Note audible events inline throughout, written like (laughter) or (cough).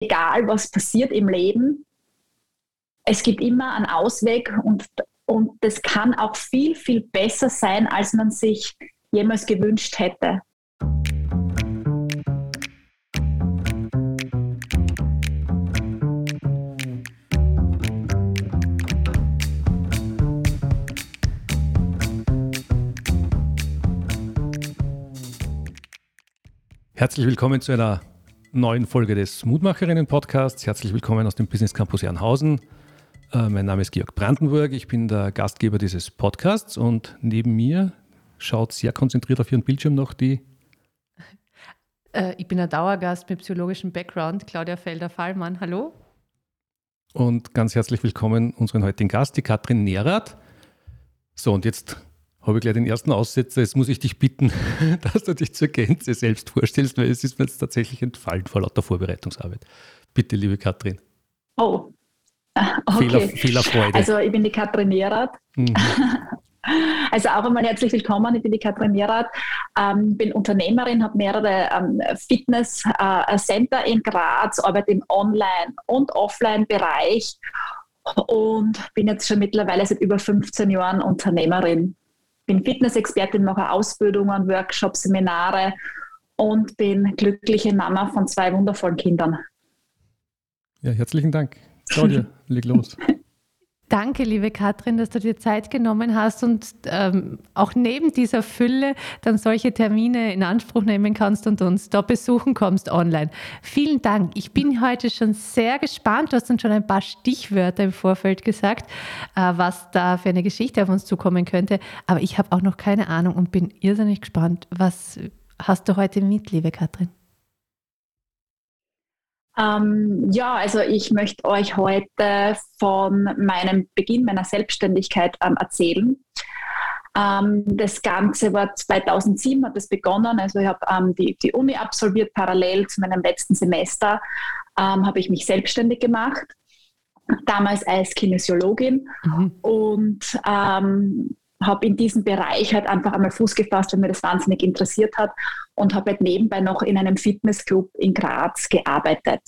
egal was passiert im Leben, es gibt immer einen Ausweg und, und das kann auch viel, viel besser sein, als man sich jemals gewünscht hätte. Herzlich willkommen zu einer neuen Folge des Mutmacherinnen-Podcasts. Herzlich willkommen aus dem Business Campus Jernhausen. Äh, mein Name ist Georg Brandenburg, ich bin der Gastgeber dieses Podcasts und neben mir schaut sehr konzentriert auf ihren Bildschirm noch die. Äh, ich bin ein Dauergast mit psychologischem Background, Claudia Felder-Fallmann. Hallo. Und ganz herzlich willkommen unseren heutigen Gast, die Katrin Nerath. So, und jetzt habe ich gleich den ersten Aussetzer. Jetzt muss ich dich bitten, (laughs) dass du dich zur Gänze selbst vorstellst, weil es ist mir jetzt tatsächlich entfallen vor lauter Vorbereitungsarbeit. Bitte, liebe Katrin. Oh, okay. Fehler, Fehlerfreude. Also ich bin die Katrin Nerath. Mhm. (laughs) Also auch einmal herzlich willkommen, ich bin die Katrin Nerath, ähm, bin Unternehmerin, habe mehrere ähm, Fitness-Center äh, in Graz, arbeite im Online- und Offline-Bereich und bin jetzt schon mittlerweile seit über 15 Jahren Unternehmerin bin Fitnessexpertin, mache Ausbildungen, Workshops, Seminare und bin glückliche Mama von zwei wundervollen Kindern. Ja, herzlichen Dank. Claudia, (laughs) leg los. Danke, liebe Katrin, dass du dir Zeit genommen hast und ähm, auch neben dieser Fülle dann solche Termine in Anspruch nehmen kannst und uns da besuchen kommst online. Vielen Dank. Ich bin heute schon sehr gespannt. Du hast uns schon ein paar Stichwörter im Vorfeld gesagt, äh, was da für eine Geschichte auf uns zukommen könnte. Aber ich habe auch noch keine Ahnung und bin irrsinnig gespannt. Was hast du heute mit, liebe Katrin? Ähm, ja, also ich möchte euch heute von meinem Beginn meiner Selbstständigkeit ähm, erzählen. Ähm, das Ganze war 2007, hat es begonnen. Also ich habe ähm, die, die Uni absolviert, parallel zu meinem letzten Semester ähm, habe ich mich selbstständig gemacht. Damals als Kinesiologin mhm. und ähm, habe in diesem Bereich halt einfach einmal Fuß gefasst, weil mir das wahnsinnig interessiert hat und habe halt nebenbei noch in einem Fitnessclub in Graz gearbeitet.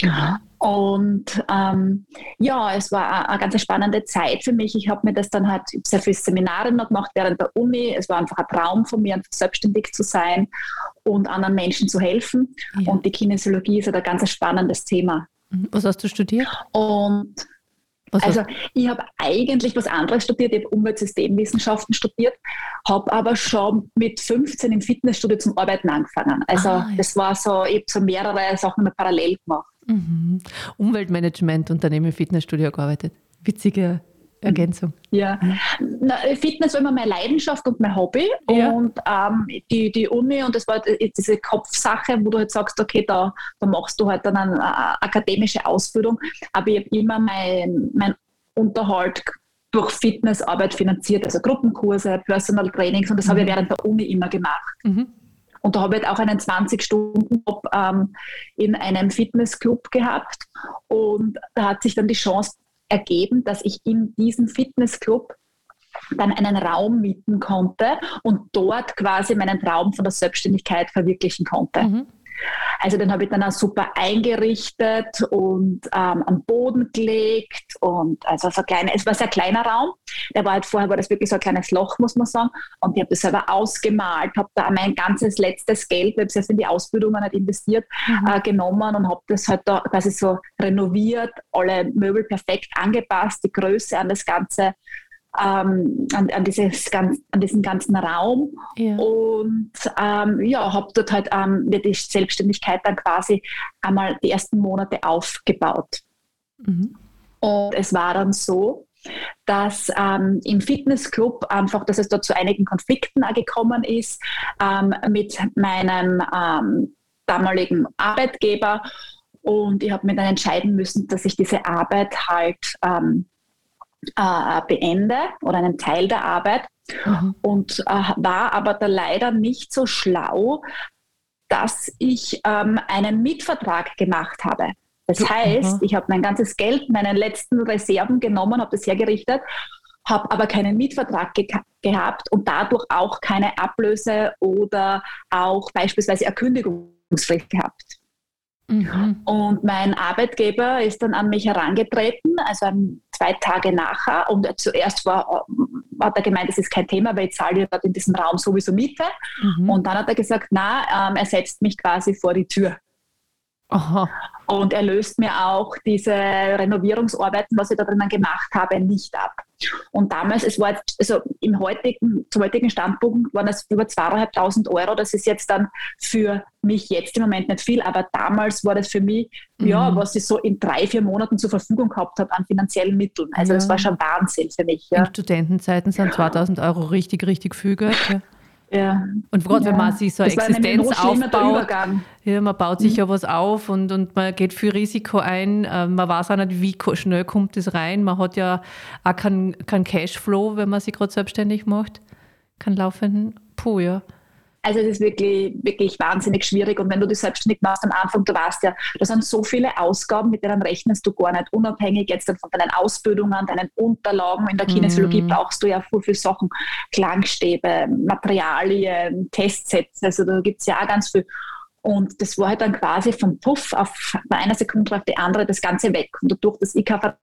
Ja. Und ähm, ja, es war eine, ganz spannende Zeit für mich. Ich habe mir das dann halt sehr viele Seminare noch gemacht während der Uni. Es war einfach ein Traum von mir, selbstständig zu sein und anderen Menschen zu helfen. Ja. Und die Kinesiologie ist halt ein ganz spannendes Thema. Mhm. Was hast du studiert? Und also ich habe eigentlich was anderes studiert, ich habe Umweltsystemwissenschaften studiert, habe aber schon mit 15 im Fitnessstudio zum Arbeiten angefangen. Also ah, ja. das war so, ich habe so mehrere Sachen parallel gemacht. Mhm. Umweltmanagement im Fitnessstudio gearbeitet. Witzige Ergänzung. Ja, Na, Fitness war immer meine Leidenschaft und mein Hobby. Ja. Und ähm, die, die Uni, und das war diese Kopfsache, wo du halt sagst, okay, da, da machst du halt dann eine, eine akademische Ausbildung. Aber ich habe immer mein, mein Unterhalt durch Fitnessarbeit finanziert, also Gruppenkurse, Personal Trainings, und das mhm. habe ich während der Uni immer gemacht. Mhm. Und da habe ich halt auch einen 20-Stunden-Job ähm, in einem Fitnessclub gehabt. Und da hat sich dann die Chance ergeben, dass ich in diesem Fitnessclub dann einen Raum mieten konnte und dort quasi meinen Traum von der Selbstständigkeit verwirklichen konnte. Mhm. Also den habe ich dann auch super eingerichtet und ähm, am Boden gelegt und also so kleine, es war ein sehr kleiner Raum. Der war halt vorher war das wirklich so ein kleines Loch, muss man sagen. Und ich habe das selber ausgemalt, habe da mein ganzes letztes Geld, weil ich es in die Ausbildung nicht investiert, mhm. äh, genommen und habe das halt da quasi so renoviert, alle Möbel perfekt angepasst, die Größe an das Ganze ähm, an, an, dieses ganz, an diesen ganzen Raum ja. und ähm, ja, habe dort halt ähm, die Selbstständigkeit dann quasi einmal die ersten Monate aufgebaut. Mhm. Und es war dann so, dass ähm, im Fitnessclub einfach, dass es dort zu einigen Konflikten gekommen ist ähm, mit meinem ähm, damaligen Arbeitgeber und ich habe mir dann entscheiden müssen, dass ich diese Arbeit halt ähm, äh, beende oder einen Teil der Arbeit mhm. und äh, war aber da leider nicht so schlau, dass ich ähm, einen Mietvertrag gemacht habe. Das heißt, mhm. ich habe mein ganzes Geld, meine letzten Reserven genommen, habe das hergerichtet, habe aber keinen Mietvertrag ge gehabt und dadurch auch keine Ablöse oder auch beispielsweise Erkündigungsfrist gehabt. Mhm. Und mein Arbeitgeber ist dann an mich herangetreten, also zwei Tage nachher. Und zuerst war, hat er gemeint, das ist kein Thema, weil ich zahle dort in diesem Raum sowieso Miete. Mhm. Und dann hat er gesagt, na, ähm, er setzt mich quasi vor die Tür. Aha. Und er löst mir auch diese Renovierungsarbeiten, was ich da drinnen gemacht habe, nicht ab. Und damals, es war jetzt, also im heutigen, zum heutigen Standpunkt waren es über zweieinhalbtausend Euro. Das ist jetzt dann für mich jetzt im Moment nicht viel, aber damals war das für mich, mhm. ja, was ich so in drei, vier Monaten zur Verfügung gehabt habe an finanziellen Mitteln. Also ja. das war schon Wahnsinn für mich. Ja. In Studentenzeiten sind 2000 Euro richtig, richtig viel Geld. Ja. Und gerade ja. wenn man sich so eine Existenz aufbaut, ja, man baut sich mhm. ja was auf und, und man geht viel Risiko ein. Äh, man weiß auch nicht, wie schnell kommt das rein. Man hat ja auch keinen kein Cashflow, wenn man sich gerade selbstständig macht. Keinen laufenden. Puh, ja. Also es ist wirklich, wirklich wahnsinnig schwierig. Und wenn du das selbstständig machst am Anfang, du weißt ja, da sind so viele Ausgaben, mit denen rechnest du gar nicht. Unabhängig jetzt von deinen Ausbildungen, deinen Unterlagen. In der Kinesiologie mm. brauchst du ja viel, viel Sachen. Klangstäbe, Materialien, Testsätze. Also da gibt es ja auch ganz viel. Und das war halt dann quasi vom Puff auf bei einer Sekunde auf die andere das Ganze weg. Und dadurch, dass ich keine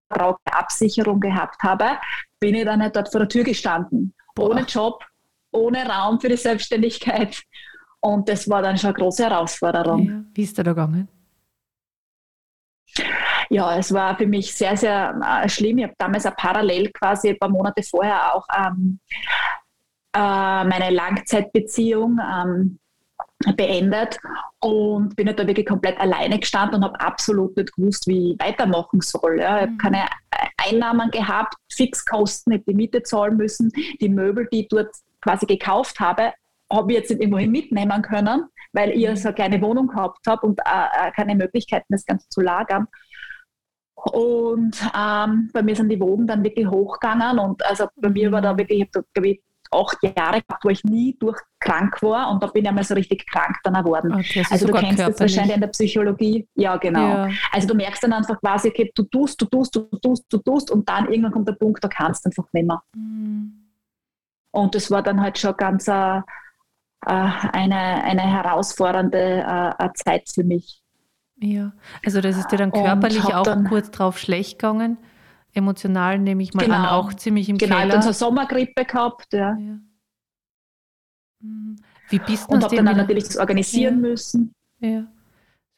Absicherung gehabt habe, bin ich dann halt dort vor der Tür gestanden. Boah. Ohne Job, ohne Raum für die Selbstständigkeit. Und das war dann schon eine große Herausforderung. Ja. Wie ist da gegangen? Ja, es war für mich sehr, sehr äh, schlimm. Ich habe damals auch parallel quasi ein paar Monate vorher auch ähm, äh, meine Langzeitbeziehung ähm, beendet und bin halt da wirklich komplett alleine gestanden und habe absolut nicht gewusst, wie ich weitermachen soll. Ja. Ich habe mhm. keine Einnahmen gehabt, Fixkosten, ich die Miete zahlen müssen, die Möbel, die dort quasi gekauft habe, habe ich jetzt nicht irgendwohin mitnehmen können, weil ich mhm. so eine kleine Wohnung gehabt habe und äh, keine Möglichkeiten, das Ganze zu lagern. Und ähm, bei mir sind die Wogen dann wirklich hochgegangen und also bei mir war da mhm. wirklich, ich habe glaube ich, acht Jahre gehabt, wo ich nie durch krank war und da bin ich einmal so richtig krank dann geworden. Okay, also, also du kennst das wahrscheinlich in der Psychologie. Ja, genau. Ja. Also du merkst dann einfach quasi, okay, du tust, du tust, du tust, du tust und dann irgendwann kommt der Punkt, da kannst du einfach nicht mehr. Mhm. Und das war dann halt schon ganz äh, äh, eine, eine herausfordernde äh, Zeit für mich. Ja, also das ist dir dann körperlich auch dann, kurz drauf schlecht gegangen. Emotional nehme ich mal genau, an, auch ziemlich im genau, Keller. Genau, dann so Sommergrippe gehabt, ja. ja. Mhm. Wie bist du Und habe dann, dann natürlich das organisieren ja. müssen. Ja.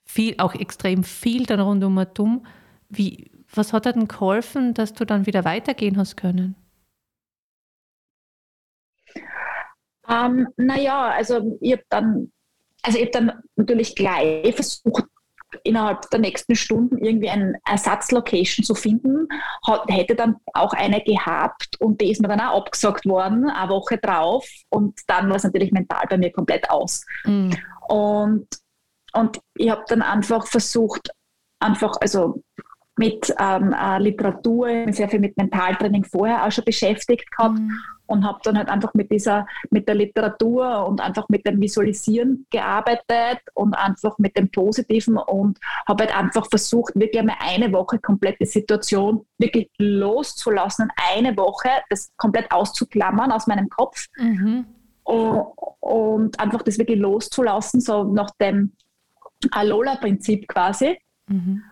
Viel, auch extrem viel dann rundum und um. Wie, was hat dir denn geholfen, dass du dann wieder weitergehen hast können? Ähm, naja, also ich habe dann, also ich dann natürlich gleich versucht, innerhalb der nächsten Stunden irgendwie eine Ersatzlocation zu finden. Hat, hätte dann auch eine gehabt und die ist mir dann auch abgesagt worden, eine Woche drauf. Und dann war es natürlich mental bei mir komplett aus. Mhm. Und, und ich habe dann einfach versucht, einfach, also mit ähm, äh, Literatur, sehr viel mit Mentaltraining vorher auch schon beschäftigt gehabt. Mhm und habe dann halt einfach mit dieser, mit der Literatur und einfach mit dem Visualisieren gearbeitet und einfach mit dem Positiven und habe halt einfach versucht, wirklich einmal eine Woche komplett die Situation wirklich loszulassen, eine Woche das komplett auszuklammern aus meinem Kopf mhm. und, und, einfach das wirklich loszulassen, so nach dem Alola-Prinzip quasi. Mhm.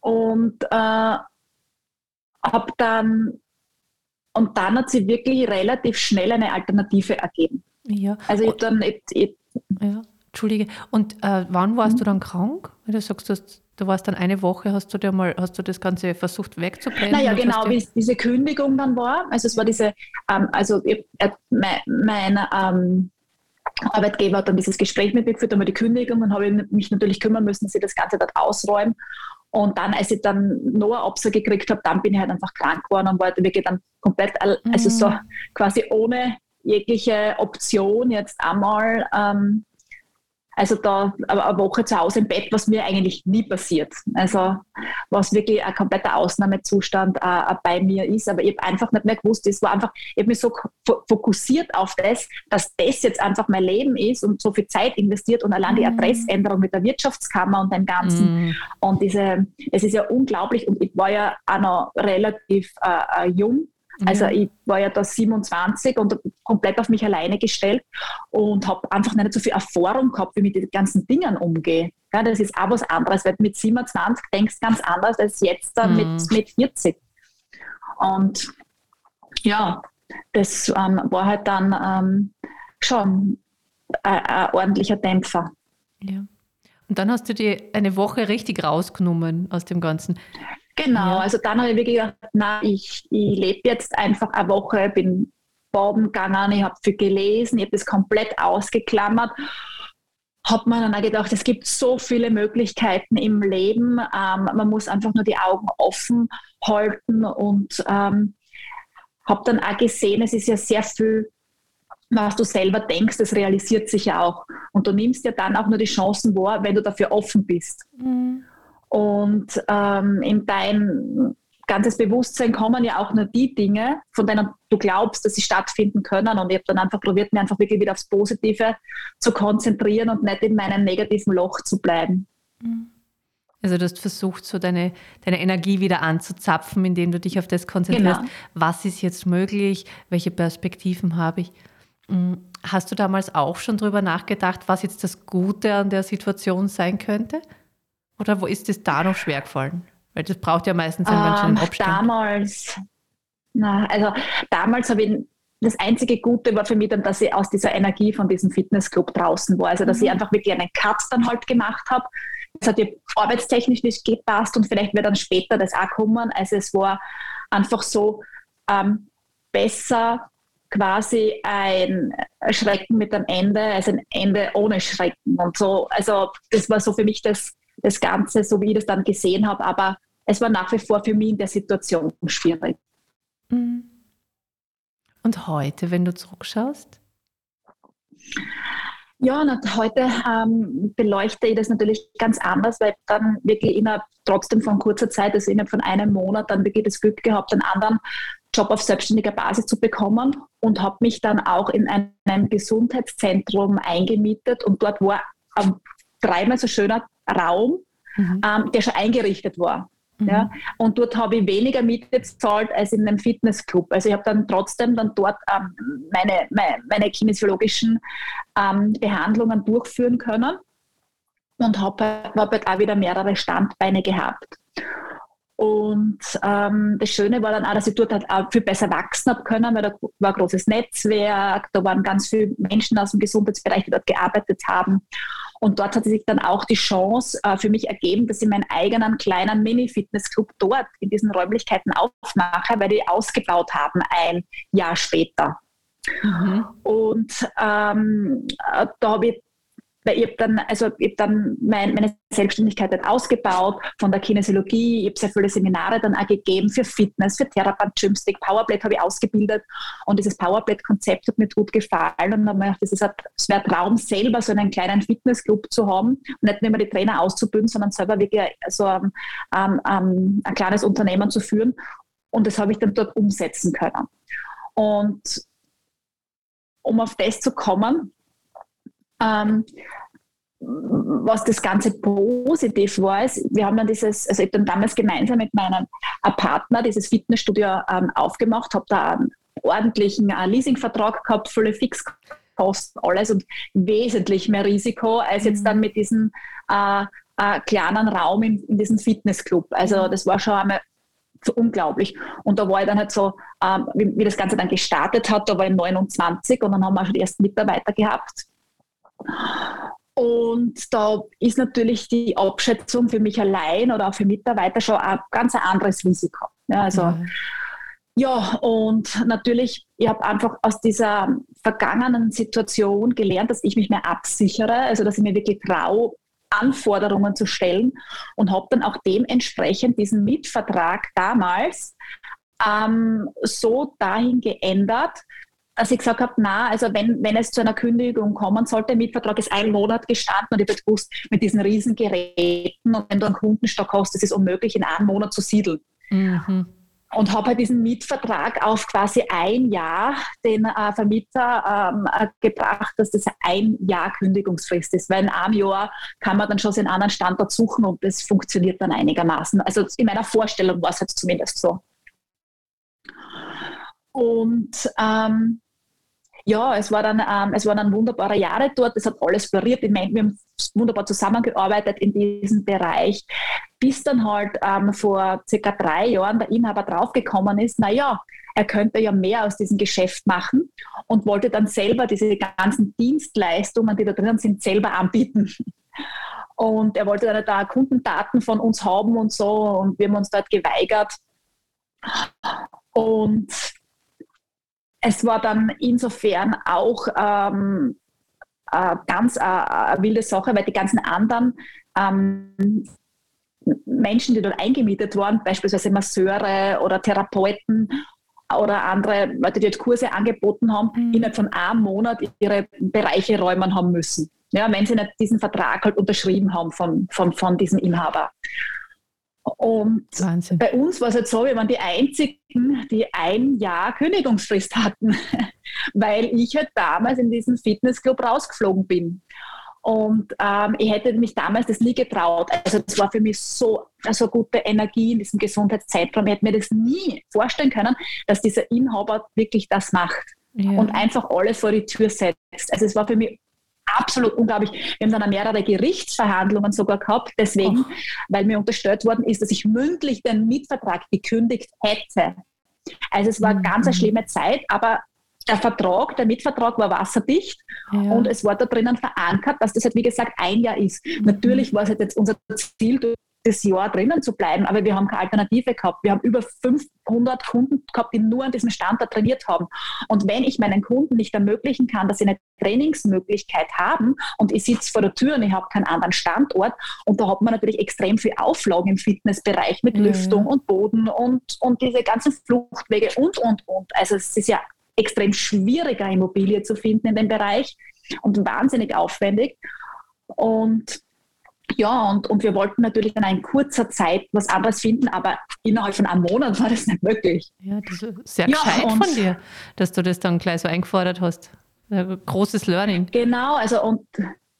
Und äh, habe dann und dann hat sie wirklich relativ schnell eine Alternative ergeben. Ja. Also ich dann ich, ich, ja. Entschuldige. Und äh, wann warst mhm. du dann krank? Weil du sagst, du, hast, du warst dann eine Woche, hast du dir mal, hast du das Ganze versucht wegzubrennen? Naja, genau, wie diese Kündigung dann war. Also es war diese, ähm, also ich, äh, mein, mein ähm, Arbeitgeber hat dann dieses Gespräch mit mir geführt, einmal die Kündigung, dann habe ich mich natürlich kümmern müssen, dass ich das Ganze dort ausräume. Und dann, als ich dann noch eine Absage gekriegt habe, dann bin ich halt einfach krank geworden und war wirklich dann komplett, also so mhm. quasi ohne jegliche Option jetzt einmal ähm, also da eine Woche zu Hause im Bett, was mir eigentlich nie passiert. Also was wirklich ein kompletter Ausnahmezustand äh, bei mir ist. Aber ich habe einfach nicht mehr gewusst, es war einfach, ich habe mich so fokussiert auf das, dass das jetzt einfach mein Leben ist und so viel Zeit investiert und allein die mhm. Adressänderung mit der Wirtschaftskammer und dem Ganzen. Mm. Und diese, es ist ja unglaublich und ich war ja auch noch relativ äh, äh jung Also ich war ja da 27 und komplett auf mich alleine gestellt und habe einfach nicht so viel Erfahrung gehabt, wie ich mit den ganzen Dingen umgehe. Ja, das ist auch was anderes, weil mit 27 denkst du ganz anders als jetzt dann mhm. mit, mit 40. Und ja, das ähm, war halt dann ähm, schon ein ordentlicher Dämpfer. Ja. Und dann hast du dir eine Woche richtig rausgenommen aus dem Ganzen. Genau, ja. also dann habe ich wirklich gedacht, na, ich, ich lebe jetzt einfach eine Woche, bin baden gegangen, ich habe viel gelesen, ich habe das komplett ausgeklammert. Habe mir dann auch gedacht, es gibt so viele Möglichkeiten im Leben. Ähm, man muss einfach nur die Augen offen halten und ähm, habe dann auch gesehen, es ist ja sehr viel was du selber denkst, das realisiert sich ja auch. Und du nimmst ja dann auch nur die Chancen wahr, wenn du dafür offen bist. Mhm. Und ähm, in dein ganzes Bewusstsein kommen ja auch nur die Dinge, von denen du glaubst, dass sie stattfinden können. Und ich habe dann einfach probiert, mir einfach wirklich wieder aufs Positive zu konzentrieren und nicht in meinem negativen Loch zu bleiben. Mhm. Also du hast versucht, so deine, deine Energie wieder anzuzapfen, indem du dich auf das konzentrierst. Genau. Was ist jetzt möglich? Welche Perspektiven habe ich? Mhm. Hast du damals auch schon darüber nachgedacht, was jetzt das Gute an der Situation sein könnte? Oder wo ist es da noch schwer gefallen? Weil das braucht ja meistens einen ganz schönen ähm, Abstand. Damals, na, also damals habe ich das einzige Gute war für mich dann, dass ich aus dieser Energie von diesem Fitnessclub draußen war. Also, dass mhm. ich einfach wirklich einen Cut dann halt gemacht habe. Es hat ja arbeitstechnisch nicht gepasst und vielleicht wird dann später das auch kommen. Also, es war einfach so ähm, besser quasi ein Schrecken mit einem Ende, also ein Ende ohne Schrecken und so. Also das war so für mich das, das Ganze, so wie ich das dann gesehen habe, aber es war nach wie vor für mich in der Situation schwierig. Mhm. Und heute, wenn du zurückschaust? Ja, und heute ähm, beleuchte ich das natürlich ganz anders, weil ich dann wirklich innerhalb trotzdem von kurzer Zeit, also innerhalb von einem Monat, dann wirklich das Glück gehabt, einen anderen Job auf selbstständiger Basis zu bekommen und habe mich dann auch in einem Gesundheitszentrum eingemietet und dort war ein dreimal so schöner Raum, mhm. ähm, der schon eingerichtet war. Mhm. Ja? Und dort habe ich weniger Miete bezahlt als in einem Fitnessclub. Also ich habe dann trotzdem dann dort ähm, meine, meine, meine kinesiologischen ähm, Behandlungen durchführen können und habe hab halt auch wieder mehrere Standbeine gehabt. Und ähm, das Schöne war dann auch, dass ich dort halt auch viel besser wachsen habe können, weil da war ein großes Netzwerk, da waren ganz viele Menschen aus dem Gesundheitsbereich, die dort gearbeitet haben. Und dort hat sich dann auch die Chance äh, für mich ergeben, dass ich meinen eigenen kleinen Mini-Fitnessclub dort in diesen Räumlichkeiten aufmache, weil die ausgebaut haben ein Jahr später. Mhm. Und ähm, äh, da habe ich weil ich habe dann, also ich dann mein, meine Selbstständigkeit dann ausgebaut von der Kinesiologie. Ich habe sehr viele Seminare dann auch gegeben für Fitness, für Therapant, Gymstick, Powerblade habe ich ausgebildet und dieses Powerblade-Konzept hat mir gut gefallen und dann habe ich gedacht, das ist ein, wäre Traum selber so einen kleinen Fitnessclub zu haben und nicht nur die Trainer auszubilden, sondern selber wirklich so ein, ein, ein, ein kleines Unternehmen zu führen und das habe ich dann dort umsetzen können. Und um auf das zu kommen, ähm, was das Ganze positiv war, ist, wir haben dann dieses, also ich habe dann damals gemeinsam mit meinem Partner dieses Fitnessstudio ähm, aufgemacht, habe da einen ordentlichen äh, Leasingvertrag gehabt, volle Fixkosten, alles und wesentlich mehr Risiko als jetzt dann mhm. mit diesem äh, äh, kleinen Raum in, in diesem Fitnessclub. Also mhm. das war schon einmal so unglaublich. Und da war ich dann halt so, ähm, wie, wie, das Ganze dann gestartet hat, da war ich 29 und dann haben wir schon die ersten Mitarbeiter gehabt. Und da ist natürlich die Abschätzung für mich allein oder auch für Mitarbeiter schon ein ganz anderes Risiko. Ja, also, mhm. ja und natürlich, ich habe einfach aus dieser vergangenen Situation gelernt, dass ich mich mehr absichere, also dass ich mir wirklich traue, Anforderungen zu stellen und habe dann auch dementsprechend diesen Mietvertrag damals ähm, so dahin geändert, dass ich gesagt habe, na, also wenn, wenn es zu einer Kündigung kommen sollte, der Mietvertrag ist ein Monat gestanden und ich habe gewusst, mit diesen Riesengeräten und wenn du einen Kundenstock hast, das ist unmöglich, in einem Monat zu siedeln. Mhm. Und habe halt diesen Mietvertrag auf quasi ein Jahr den äh, Vermieter ähm, äh, gebracht, dass das ein Jahr Kündigungsfrist ist. Weil in einem Jahr kann man dann schon einen anderen Standort suchen und das funktioniert dann einigermaßen. Also in meiner Vorstellung war es jetzt zumindest so. Und ähm, ja, es, war dann, ähm, es waren dann wunderbare Jahre dort. Es hat alles floriert. Wir haben wunderbar zusammengearbeitet in diesem Bereich, bis dann halt ähm, vor circa drei Jahren der Inhaber draufgekommen ist, naja, er könnte ja mehr aus diesem Geschäft machen und wollte dann selber diese ganzen Dienstleistungen, die da drin sind, selber anbieten. Und er wollte dann da Kundendaten von uns haben und so und wir haben uns dort geweigert. Und es war dann insofern auch ähm, äh, ganz äh, eine wilde Sache, weil die ganzen anderen ähm, Menschen, die dort eingemietet waren, beispielsweise Masseure oder Therapeuten oder andere Leute, die dort Kurse angeboten haben, mhm. innerhalb von einem Monat ihre Bereiche räumen haben müssen. Ja, wenn sie nicht diesen Vertrag halt unterschrieben haben von, von, von diesem Inhaber. Und Wahnsinn. bei uns war es jetzt so, wir waren die Einzigen, die ein Jahr Kündigungsfrist hatten, (laughs) weil ich halt damals in diesen Fitnessclub rausgeflogen bin. Und ähm, ich hätte mich damals das nie getraut. Also das war für mich so also gute Energie in diesem Gesundheitszeitraum. Ich hätte mir das nie vorstellen können, dass dieser Inhaber wirklich das macht ja. und einfach alle vor die Tür setzt. Also es war für mich absolut unglaublich. Wir haben dann auch mehrere Gerichtsverhandlungen sogar gehabt, deswegen, oh. weil mir unterstellt worden ist, dass ich mündlich den Mietvertrag gekündigt hätte. Also es war mhm. ganz eine schlimme Zeit, aber der Vertrag, der Mietvertrag war wasserdicht ja. und es war da drinnen verankert, dass das halt, wie gesagt, ein Jahr ist. Mhm. Natürlich war es halt jetzt unser Ziel, das Jahr drinnen zu bleiben, aber wir haben keine Alternative gehabt. Wir haben über 500 Kunden gehabt, die nur an diesem Standort trainiert haben. Und wenn ich meinen Kunden nicht ermöglichen kann, dass sie eine Trainingsmöglichkeit haben und ich sitze vor der Tür und ich habe keinen anderen Standort und da hat man natürlich extrem viel Auflagen im Fitnessbereich mit mhm. Lüftung und Boden und, und diese ganzen Fluchtwege und, und, und. Also es ist ja extrem schwieriger, Immobilie zu finden in dem Bereich und wahnsinnig aufwendig. Und ja, und, und wir wollten natürlich in einer kurzer Zeit was anderes finden, aber innerhalb von einem Monat war das nicht möglich. Ja, das ist sehr gescheit ja, von dir, dass du das dann gleich so eingefordert hast. Großes Learning. Genau, also und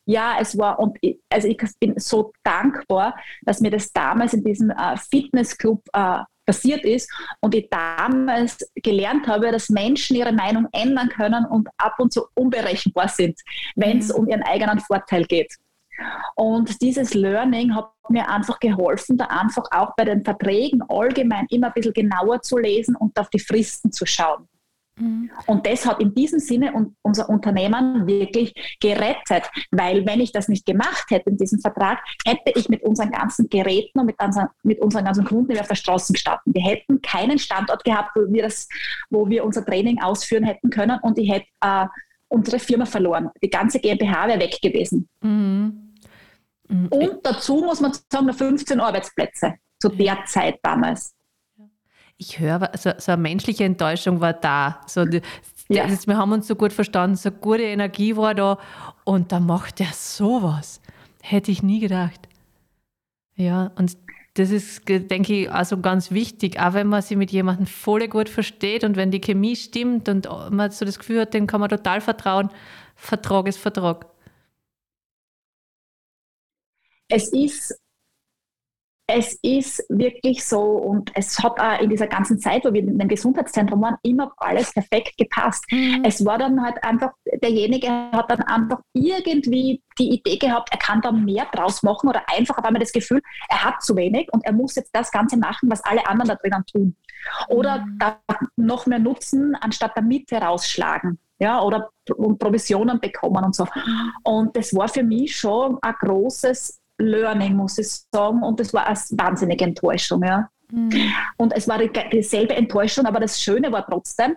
ja, es war, und ich, also ich bin so dankbar, dass mir das damals in diesem äh, Fitnessclub äh, passiert ist und ich damals gelernt habe, dass Menschen ihre Meinung ändern können und ab und zu unberechenbar sind, wenn es mhm. um ihren eigenen Vorteil geht. Und dieses Learning hat mir einfach geholfen, da einfach auch bei den Verträgen allgemein immer ein bisschen genauer zu lesen und auf die Fristen zu schauen. Mhm. Und das hat in diesem Sinne unser Unternehmen wirklich gerettet, weil wenn ich das nicht gemacht hätte in diesem Vertrag, hätte ich mit unseren ganzen Geräten und mit, unseren, mit unseren ganzen Kunden auf der Straße gestanden. Wir hätten keinen Standort gehabt, wo wir, das, wo wir unser Training ausführen hätten können und ich hätte äh, unsere Firma verloren. Die ganze GmbH wäre weg gewesen. Mhm. Mhm. Und dazu muss man sagen, 15 Arbeitsplätze zu der Zeit damals. Ich höre, so, so eine menschliche Enttäuschung war da. So, die, ja. das, wir haben uns so gut verstanden, so gute Energie war da und da macht er sowas. Hätte ich nie gedacht. Ja, und das ist, denke ich, also ganz wichtig, auch wenn man sich mit jemandem voll gut versteht und wenn die Chemie stimmt und man so das Gefühl hat, dem kann man total vertrauen. Vertrag ist Vertrag es ist es ist wirklich so und es hat auch in dieser ganzen Zeit, wo wir in dem Gesundheitszentrum waren, immer alles perfekt gepasst. Mhm. Es war dann halt einfach, derjenige hat dann einfach irgendwie die Idee gehabt, er kann da mehr draus machen oder einfach hat man das Gefühl, er hat zu wenig und er muss jetzt das Ganze machen, was alle anderen da drinnen tun. Oder mhm. noch mehr nutzen, anstatt der Mitte rausschlagen. Ja, oder Provisionen bekommen und so. Mhm. Und das war für mich schon ein großes Learning, muss ich sagen. Und das war eine wahnsinnige Enttäuschung. Ja. Mhm. Und es war dieselbe Enttäuschung, aber das Schöne war trotzdem,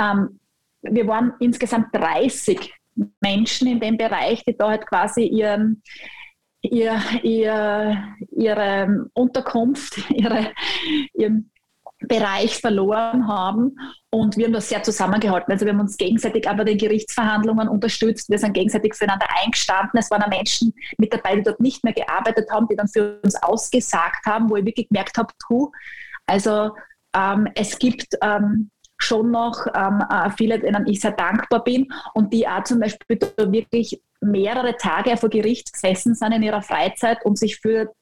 ähm, wir waren insgesamt 30 Menschen in dem Bereich, die da halt quasi ihren, ihr, ihr, ihre Unterkunft, (laughs) ihre, ihren Bereich verloren haben. Und wir haben das sehr zusammengehalten. Also wir haben uns gegenseitig aber den Gerichtsverhandlungen unterstützt. Wir sind gegenseitig füreinander eingestanden. Es waren auch Menschen mit dabei, die dort nicht mehr gearbeitet haben, die dann für uns ausgesagt haben, wo ich wirklich gemerkt habe, puh, also ähm, es gibt ähm, schon noch ähm, äh, viele, denen ich sehr dankbar bin und die auch zum Beispiel wirklich mehrere Tage vor Gericht gesessen sind in ihrer Freizeit und sich für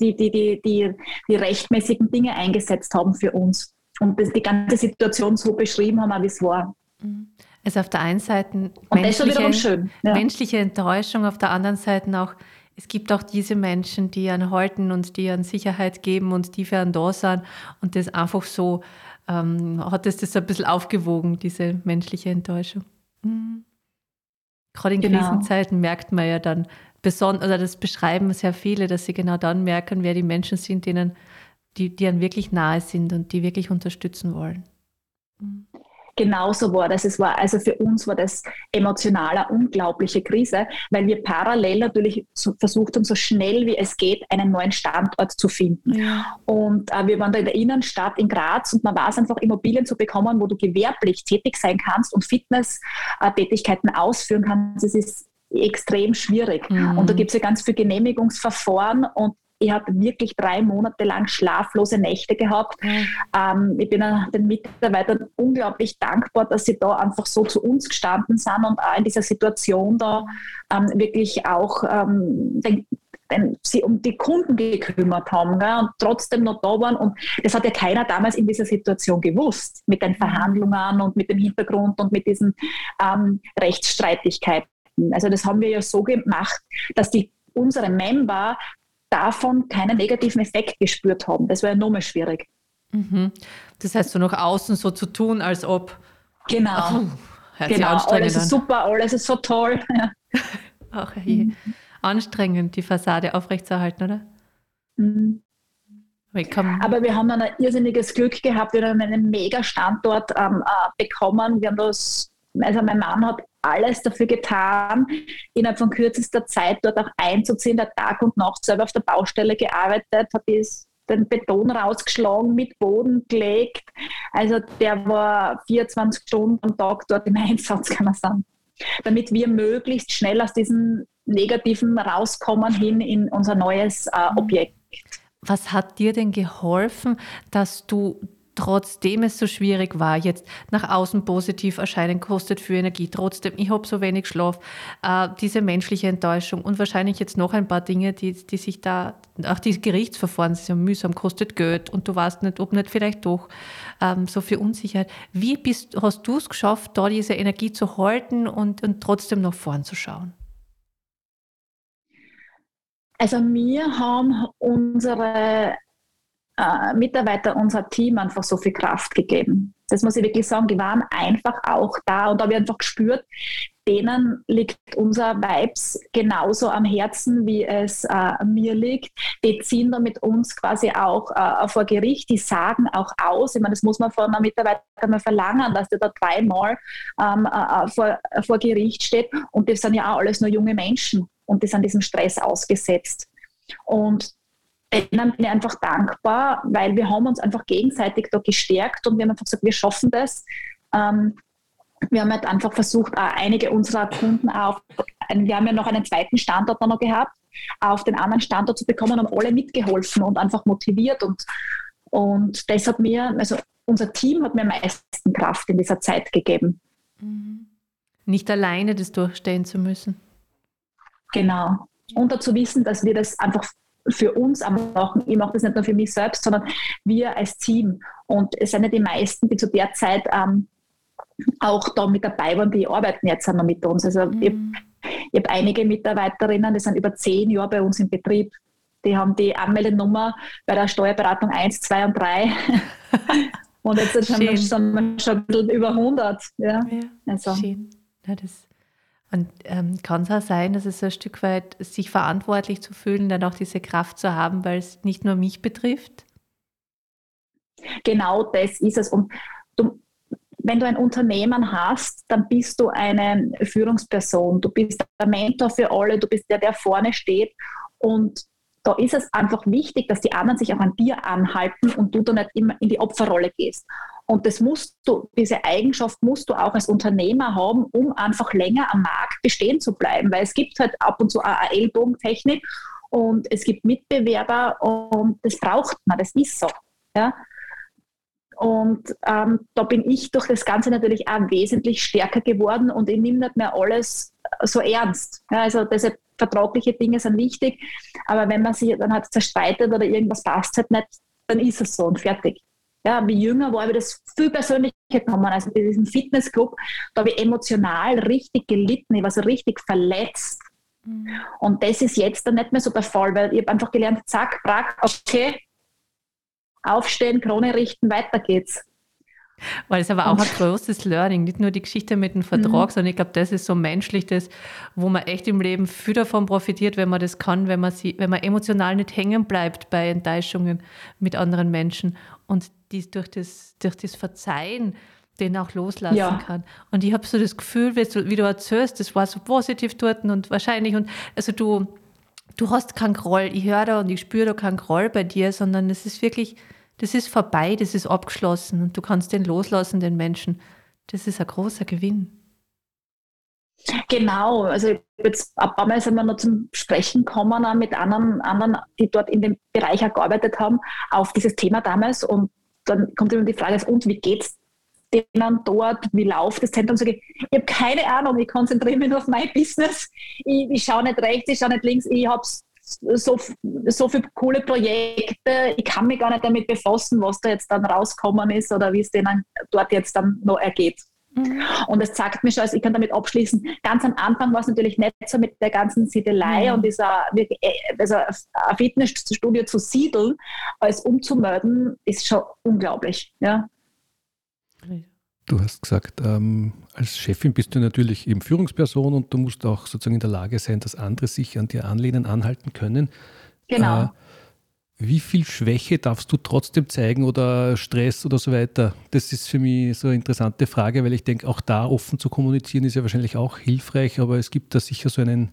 die, die, die, die, die rechtmäßigen Dinge eingesetzt haben für uns. und die ganze Situation so beschrieben haben, wie es war. Mhm. Also auf der einen Seite menschliche, ja. menschliche Enttäuschung, auf der anderen Seite auch, es gibt auch diese Menschen, die an halten und die an Sicherheit geben und die für einen da sind und das einfach so, ähm, hat es das ein bisschen aufgewogen, diese menschliche Enttäuschung. Mhm. Gerade in genau. Krisenzeiten merkt man ja dann, besonders, oder das beschreiben sehr viele, dass sie genau dann merken, wer die Menschen sind, denen, die, die ihnen wirklich nahe sind und die wirklich unterstützen wollen. Mhm genauso war das. Es war also für uns war das emotional eine unglaubliche Krise, weil wir parallel natürlich so versucht haben, so schnell wie es geht, einen neuen Standort zu finden. Ja. Und äh, wir waren da in der Innenstadt in Graz und man war es einfach, Immobilien zu bekommen, wo du gewerblich tätig sein kannst und Fitness-Tätigkeiten ausführen kannst. Das ist extrem schwierig. Mhm. Und da gibt es ja ganz viele Genehmigungsverfahren und ich habe wirklich drei Monate lang schlaflose Nächte gehabt. Mhm. Ähm, ich bin den Mitarbeitern unglaublich dankbar, dass sie da einfach so zu uns gestanden sind und auch in dieser Situation da ähm, wirklich auch ähm, den, den, sie um die Kunden gekümmert haben gell, und trotzdem noch da waren. Und das hat ja keiner damals in dieser Situation gewusst, mit den mhm. Verhandlungen und mit dem Hintergrund und mit diesen ähm, Rechtsstreitigkeiten. Also das haben wir ja so gemacht, dass die unsere Member davon keinen negativen Effekt gespürt haben. Das war ja nochmal schwierig. Mhm. Das heißt, so nach außen so zu tun, als ob. Genau. Oh, genau. Alles ist super, alles ist so toll. (laughs) Ja. Ach, hey. mhm. Anstrengend, die Fassade aufrechtzuerhalten, oder? Mhm. Aber wir haben dann ein irrsinniges Glück gehabt. Wir haben einen mega Standort ähm, äh, bekommen. Wir haben das, also mein Mann hat alles dafür getan, innerhalb von kürzester Zeit dort auch einzuziehen, der Tag und Nacht selber auf der Baustelle gearbeitet, hat den Beton rausgeschlagen, mit Boden gelegt. Also der war 24 Stunden am Tag dort im Einsatz, kann man sagen. Damit wir möglichst schnell aus diesem Negativen rauskommen hin in unser neues äh, Objekt. Was hat dir denn geholfen, dass du trotzdem es so schwierig war, jetzt nach außen positiv erscheinen kostet für Energie, trotzdem, ich habe so wenig Schlaf, äh, diese menschliche Enttäuschung und wahrscheinlich jetzt noch ein paar Dinge, die, die sich da, auch die Gerichtsverfahren sind ja mühsam, kostet Geld und du weißt nicht, ob nicht vielleicht doch ähm, so viel Unsicherheit. Wie bist, hast du es geschafft, da diese Energie zu halten und, und trotzdem nach vorn zu schauen? Also wir haben unsere äh, Mitarbeiter, unser Team einfach so viel Kraft gegeben. Das muss ich wirklich sagen, die waren einfach auch da und da habe ich einfach gespürt, denen liegt unser Vibes genauso am Herzen, wie es äh, mir liegt. Die ziehen da mit uns quasi auch äh, vor Gericht, die sagen auch aus. Ich meine, das muss man von einem Mitarbeiter mal verlangen, dass der da dreimal ähm, äh, äh vor, vor Gericht steht. Und das sind ja auch alles nur junge Menschen und die sind diesem Stress ausgesetzt. Und denen bin ich einfach dankbar, weil wir haben uns einfach gegenseitig da gestärkt und wir haben einfach gesagt, wir schaffen das. Ähm, wir haben halt einfach versucht, auch einige unserer Kunden auf, wir haben ja noch einen zweiten Standort noch gehabt, auf den anderen Standort zu bekommen und alle mitgeholfen und einfach motiviert und, und das hat mir, also unser Team hat mir am meisten Kraft in dieser Zeit gegeben. Mhm. Nicht alleine das durchstehen zu müssen. Genau. Und dazu wissen, dass wir das einfach für uns am machen. Ich mache das nicht nur für mich selbst, sondern wir als Team. Und es sind ja die meisten, die zu der Zeit ähm, auch da mit dabei waren, die arbeiten jetzt noch mit uns. Also mhm. ich, ich habe einige Mitarbeiterinnen, die sind über zehn Jahre bei uns im Betrieb. Die haben die Anmeldenummer bei der Steuerberatung 1, 2 und 3. (laughs) und jetzt sind wir schon ein bisschen über 100. Ja. ja also. Schön. Ja, das und ähm, kann es auch sein, dass es ein Stück weit sich verantwortlich zu fühlen, dann auch diese Kraft zu haben, weil es nicht nur mich betrifft? Genau das ist es. Und du, wenn du ein Unternehmen hast, dann bist du eine Führungsperson. Du bist der Mentor für alle, du bist der, der vorne steht. Und da ist es einfach wichtig, dass die anderen sich auch an dir anhalten und du da nicht immer in die Opferrolle gehst. Und das musst du, diese Eigenschaft musst du auch als Unternehmer haben, um einfach länger am Markt bestehen zu bleiben. Weil es gibt halt ab und zu eine Ellbogentechnik und es gibt Mitbewerber und das braucht man, das ist so. Ja? Und ähm, da bin ich durch das Ganze natürlich auch wesentlich stärker geworden und ich nehme nicht mehr alles so ernst. Ja, also deshalb vertragliche Dinge sind wichtig, aber wenn man sich dann halt zerstreitet oder irgendwas passt halt nicht, dann ist es so und fertig. Ja, wie jünger war, habe ich das viel persönlicher gekommen. Also bei diesem Fitnessclub, da habe ich emotional richtig gelitten, ich war so richtig verletzt. Mhm. Und das ist jetzt dann nicht mehr so der Fall, weil ich habe einfach gelernt, zack, brack, okay, aufstehen, Krone richten, weiter geht's. Weil es aber auch ein großes Learning, nicht nur die Geschichte mit dem Vertrag, mhm. sondern ich glaube, das ist so menschlich, das, wo man echt im Leben viel davon profitiert, wenn man das kann, wenn man, sie, wenn man emotional nicht hängen bleibt bei Enttäuschungen mit anderen Menschen und dies durch das, durch das Verzeihen den auch loslassen ja. kann. Und ich habe so das Gefühl, wie du, wie du erzählst, das war so positiv dort und wahrscheinlich, und also du, du hast keinen Groll, ich höre da und ich spüre da keinen Groll bei dir, sondern es ist wirklich das ist vorbei, das ist abgeschlossen und du kannst den loslassen, den Menschen. Das ist ein großer Gewinn. Genau, also jetzt ein paar Mal sind wir noch zum Sprechen gekommen mit anderen, anderen, die dort in dem Bereich auch gearbeitet haben, auf dieses Thema damals. Und dann kommt immer die Frage, und wie geht es denen dort, wie läuft das Zentrum? Ich, ich habe keine Ahnung, ich konzentriere mich nur auf mein Business. Ich, ich schaue nicht rechts, ich schaue nicht links, ich habe so, so viele coole Projekte. Ich kann mich gar nicht damit befassen, was da jetzt dann rauskommen ist oder wie es denen dort jetzt dann noch ergeht. Mhm. Und es zeigt mir schon, also ich kann damit abschließen, ganz am Anfang war es natürlich nicht so mit der ganzen Siedelei mhm. und dieser äh, also ein Fitnessstudio zu siedeln, als umzumelden, ist schon unglaublich. Ja. Du hast gesagt, ähm, als Chefin bist du natürlich eben Führungsperson und du musst auch sozusagen in der Lage sein, dass andere sich an dir anlehnen, anhalten können. Genau. Äh, wie viel Schwäche darfst du trotzdem zeigen oder Stress oder so weiter? Das ist für mich so eine interessante Frage, weil ich denke, auch da offen zu kommunizieren ist ja wahrscheinlich auch hilfreich, aber es gibt da sicher so einen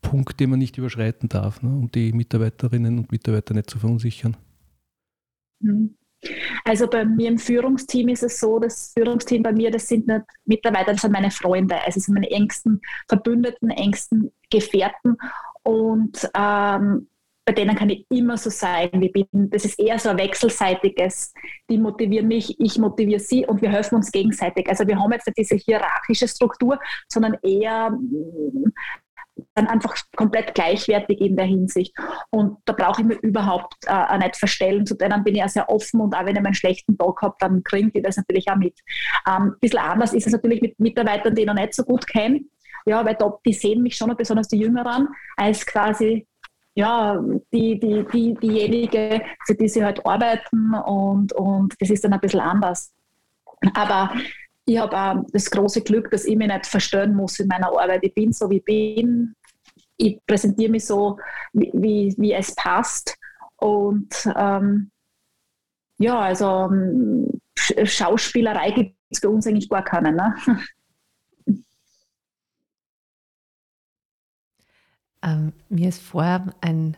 Punkt, den man nicht überschreiten darf, ne, um die Mitarbeiterinnen und Mitarbeiter nicht zu verunsichern. Mhm. Also bei mir im Führungsteam ist es so, das Führungsteam bei mir, das sind nicht Mitarbeiter, das sind meine Freunde, also sind meine engsten Verbündeten, engsten Gefährten und ähm, bei denen kann ich immer so sein, wie ich bin. Das ist eher so ein wechselseitiges. Die motivieren mich, ich motiviere sie und wir helfen uns gegenseitig. Also wir haben jetzt nicht diese hierarchische Struktur, sondern eher dann einfach komplett gleichwertig in der Hinsicht. Und da brauche ich mir überhaupt äh, nicht verstellen. Zu denen bin ich auch sehr offen und auch wenn ich meinen schlechten Tag habe, dann kriegt die das natürlich auch mit. Ähm, ein bisschen anders ist es natürlich mit Mitarbeitern, die ich noch nicht so gut kenne. Ja, weil da, die sehen mich schon, besonders die Jüngeren, als quasi ja, die, die, die, diejenige, für die sie halt arbeiten und, und das ist dann ein bisschen anders. Aber ich habe auch das große Glück, dass ich mich nicht verstellen muss in meiner Arbeit. Ich bin so, wie ich bin. Ich präsentiere mich so, wie, wie, es passt. Und ähm, ja, also ähm, Schauspielerei gibt es für uns eigentlich gar keine. Ne? (laughs) Ähm, mir ist vorher ein,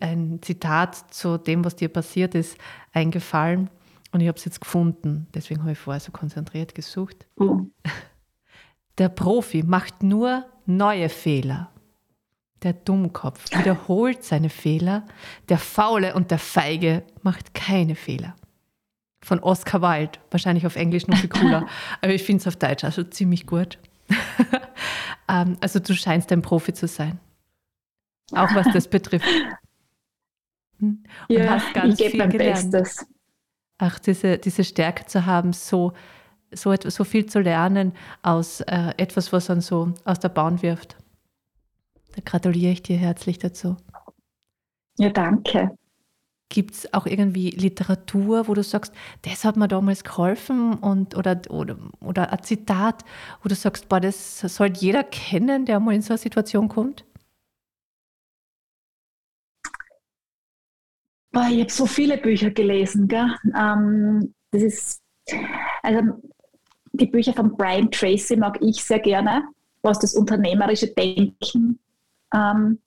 ein Zitat zu dem, was dir passiert ist, eingefallen. Und ich habe es jetzt gefunden, deswegen habe ich vorher so konzentriert gesucht. Mhm. (laughs) Der Profi macht nur neue Fehler. Der Dummkopf wiederholt seine Fehler. Der Faule und der Feige macht keine Fehler. Von Oscar Wilde, wahrscheinlich auf Englisch noch viel cooler, (laughs) aber ich finde es auf Deutsch also ziemlich gut. (laughs) Ähm, also du scheinst ein Profi zu sein. Auch was das betrifft. Hm? Und ja, hast ganz ich gebe mein gelernt. Bestes auch diese, diese Stärke zu haben, so, so, etwas, so viel zu lernen aus äh, etwas, was man so aus der Bahn wirft. Da gratuliere ich dir herzlich dazu. Ja, danke. Gibt es auch irgendwie Literatur, wo du sagst, das hat mir damals geholfen und, oder, oder, oder ein Zitat, wo du sagst, boah, das sollte jeder kennen, der mal in so eine Situation kommt? Boah, ich habe so viele Bücher gelesen. Gell? Ähm, das ist, also die Bücher von Brian Tracy mag ich sehr gerne, was das unternehmerische Denken ähm,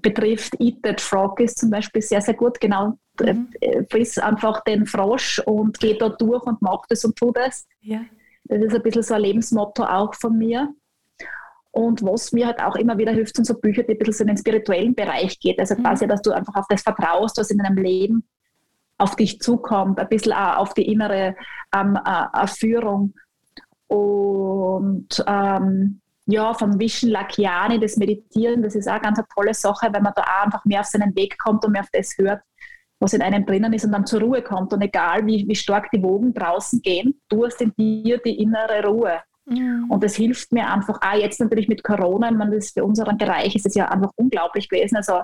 betrifft. Eat That Frog ist zum Beispiel sehr, sehr gut. Genau, mhm. Äh, friss einfach den Frosch und geh da durch und mach das und tu das. Ja. Das ist ein bisschen so ein Lebensmotto auch von mir. Und was mir halt auch immer wieder hilft, sind so Bücher, die ein bisschen so in den spirituellen Bereich geht. Also mhm. quasi, dass du einfach auf das vertraust, was in deinem Leben auf dich zukommt, ein bisschen auch auf die innere ähm, äh, Führung. Und ähm, ja, von Vision Lakiani, das Meditieren, das ist auch eine ganz tolle Sache, weil man da auch einfach mehr auf seinen Weg kommt und mehr auf das hört, was in einem drinnen ist und dann zur Ruhe kommt. Und egal wie, wie stark die Wogen draußen gehen, du hast in dir die innere Ruhe. Mhm. Und das hilft mir einfach, auch jetzt natürlich mit Corona, man das für unseren Bereich ist es ja einfach unglaublich gewesen. Also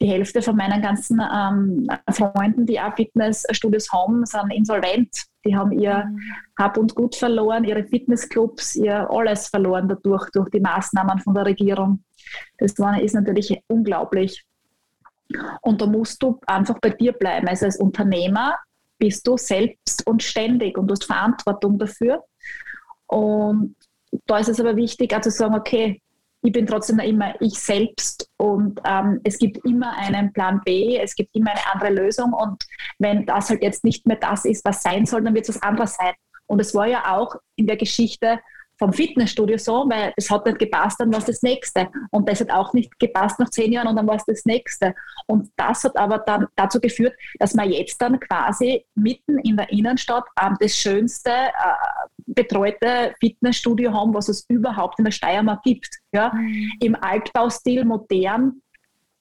die Hälfte von meinen ganzen ähm, Freunden, die auch Fitnessstudios haben, sind insolvent. Die haben ihr mhm. Hab und Gut verloren, ihre Fitnessclubs, ihr alles verloren dadurch, durch die Maßnahmen von der Regierung. Das war, ist natürlich unglaublich. Und da musst du einfach bei dir bleiben. Also als Unternehmer bist du selbst und ständig und du hast Verantwortung dafür. Und da ist es aber wichtig, auch zu sagen, okay, ich bin trotzdem immer ich selbst und ähm, es gibt immer einen Plan B, es gibt immer eine andere Lösung und wenn das halt jetzt nicht mehr das ist, was sein soll, dann wird es was anderes sein. Und es war ja auch in der Geschichte vom Fitnessstudio so, weil es hat nicht gepasst, dann war es das nächste. Und das hat auch nicht gepasst nach zehn Jahren und dann war es das nächste. Und das hat aber dann dazu geführt, dass wir jetzt dann quasi mitten in der Innenstadt ähm, das schönste äh, betreute Fitnessstudio haben, was es überhaupt in der Steiermark gibt. Ja? Mhm. Im Altbaustil, modern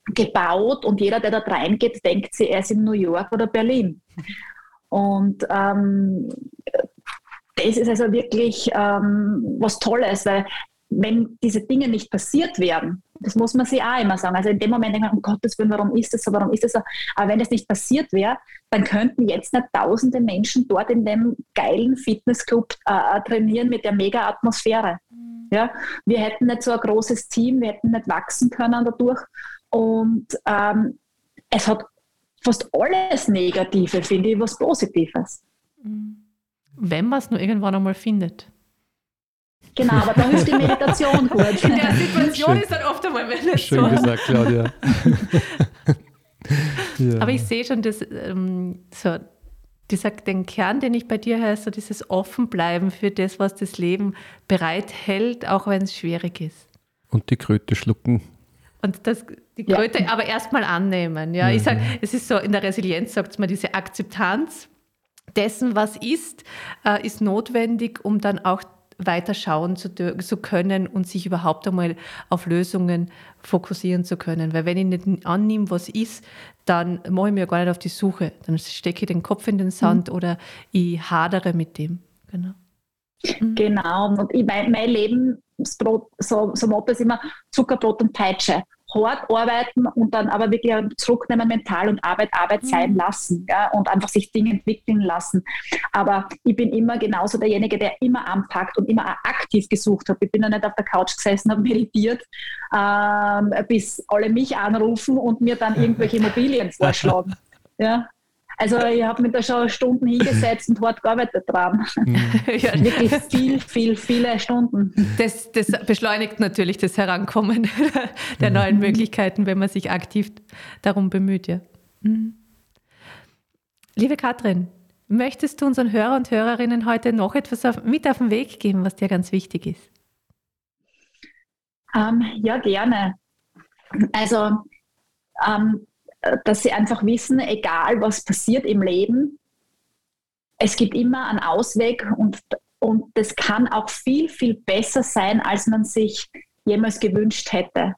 gebaut und jeder, der da reingeht, denkt sich, er ist in New York oder Berlin. (laughs) Und ähm, das ist also wirklich ähm, was Tolles, weil wenn diese Dinge nicht passiert wären, das muss man sich auch immer sagen. Also in dem Moment denkt man, um Gottes Willen, warum ist das so, warum ist das so? Aber wenn das nicht passiert wäre, dann könnten jetzt nicht tausende Menschen dort in dem geilen Fitnessclub äh, trainieren mit der mega Atmosphäre. Ja? Wir hätten nicht so ein großes Team, wir hätten nicht wachsen können dadurch. Und ähm, es hat fast alles Negative, finde ich, was Positives. Wenn man es nur irgendwann einmal findet. Genau, aber da ist die Meditation gut. In der Situation Schön. ist dann oft einmal wenn es Schön so. gesagt, Claudia. (laughs) ja. Aber ich sehe schon, dass ähm, so, dieser, den Kern, den ich bei dir höre, so dieses Offenbleiben für das, was das Leben bereithält, auch wenn es schwierig ist. Und die Kröte schlucken. Und das, die Kröte ja. aber erstmal annehmen. Ja, mhm. ich sage, es ist so, in der Resilienz sagt man diese Akzeptanz dessen, was ist, äh, ist notwendig, um dann auch weiter schauen zu, zu, können und sich überhaupt einmal auf Lösungen fokussieren zu können. Weil wenn ich nicht annehme, was ist, dann mache ich mir gar nicht auf die Suche. Dann stecke ich den Kopf in den Sand mhm. oder ich hadere mit dem. Genau. Mhm. Genau. Und ich, mein, mein Lebensbrot, so, so Motto ist immer Zuckerbrot und Peitsche hart arbeiten und dann aber wirklich zurücknehmen mental und Arbeit Arbeit mhm. sein lassen ja, und einfach sich Dinge entwickeln lassen. Aber ich bin immer genauso derjenige, der immer anpackt und immer aktiv gesucht hat. Ich bin ja nicht auf der Couch gesessen, habe meditiert, ähm, bis alle mich anrufen und mir dann (laughs) irgendwelche Immobilien vorschlagen. Ja, also ich habe mich da schon Stunden hingesetzt und hart gearbeitet dran. Mhm. (laughs) ja. Wirklich viel, viel, viele Stunden. Das, das, beschleunigt natürlich das Herankommen (laughs) der mhm. neuen Möglichkeiten, wenn man sich aktiv darum bemüht. Ja. Mhm. Liebe Katrin, möchtest du unseren Hörer und Hörerinnen heute noch etwas auf, mit auf den Weg geben, was dir ganz wichtig ist? Ähm, ja, gerne. Also ähm, dass sie einfach wissen, egal was passiert im Leben, es gibt immer einen Ausweg und, und das kann auch viel, viel besser sein, als man sich jemals gewünscht hätte.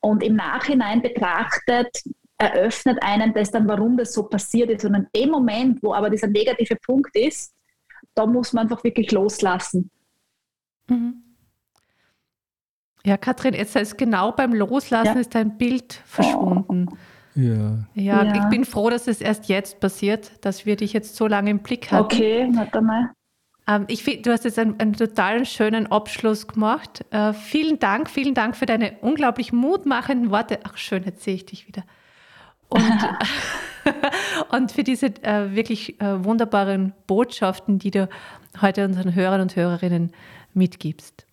Und im Nachhinein betrachtet, eröffnet einen das dann, warum das so passiert ist. Und in dem Moment, wo aber dieser negative Punkt ist, da muss man einfach wirklich loslassen. Mhm. Ja, Katrin, jetzt ist genau beim Loslassen ja. ist dein Bild verschwunden. Oh. Ja. ja. ja. ich bin froh, dass es erst jetzt passiert, dass wir dich jetzt so lange im Blick hatten. Okay, warte mal. Ähm, ich find, du hast jetzt einen, einen total schönen Abschluss gemacht. Äh, vielen Dank, vielen Dank für deine unglaublich mutmachenden Worte. Ach schön, jetzt sehe ich dich wieder. Und, (laughs) (laughs) und für diese äh, wirklich äh, wunderbaren Botschaften, die du heute unseren Hörern und Hörerinnen mitgibst.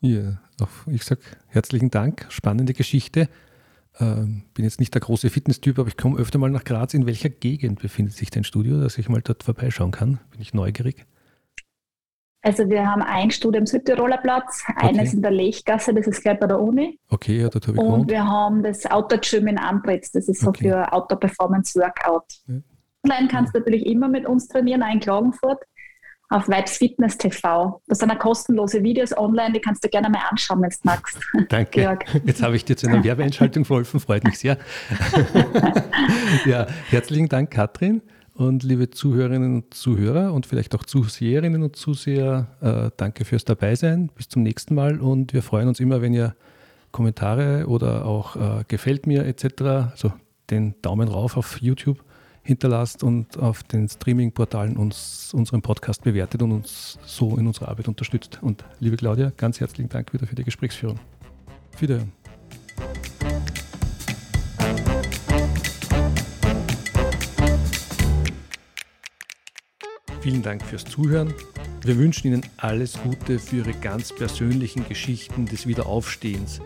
Ja, ich sage herzlichen Dank. Spannende Geschichte. Ähm, bin jetzt nicht der große Fitnesstyp, aber ich komme öfter mal nach Graz. In welcher Gegend befindet sich dein Studio, dass ich mal dort vorbeischauen kann? Bin ich neugierig. Also wir haben ein Studio am Südtiroler Platz, okay. eines in der Lechgasse, das ist gleich bei der Uni. Okay, ja, dort habe ich Und gewohnt. wir haben das Outdoor-Gym in Antritz, das ist so okay. für Outdoor-Performance-Workout. Ja. Online kannst du natürlich immer mit uns trainieren, auch in Klagenfurt. Auf Vibes Fitness TV. Das sind kostenlose Videos online, die kannst du gerne mal anschauen, wenn du magst. (laughs) Danke. Georg. Jetzt habe ich dir zu einer (laughs) Werbeeinschaltung verholfen, freut mich sehr. (laughs) ja, herzlichen Dank, Katrin. Und liebe Zuhörerinnen und Zuhörer und vielleicht auch Zuseherinnen und Zuseher, äh, danke fürs Dabeisein. Bis zum nächsten Mal und wir freuen uns immer, wenn ihr Kommentare oder auch äh, gefällt mir etc., also den Daumen rauf auf YouTube hinterlasst und auf den Streaming-Portalen uns unseren Podcast bewertet und uns so in unserer Arbeit unterstützt. Und liebe Claudia, ganz herzlichen Dank wieder für die Gesprächsführung. Wiederhören. Vielen Dank fürs Zuhören. Wir wünschen Ihnen alles Gute für Ihre ganz persönlichen Geschichten des Wiederaufstehens.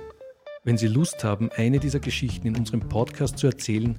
Wenn Sie Lust haben, eine dieser Geschichten in unserem Podcast zu erzählen,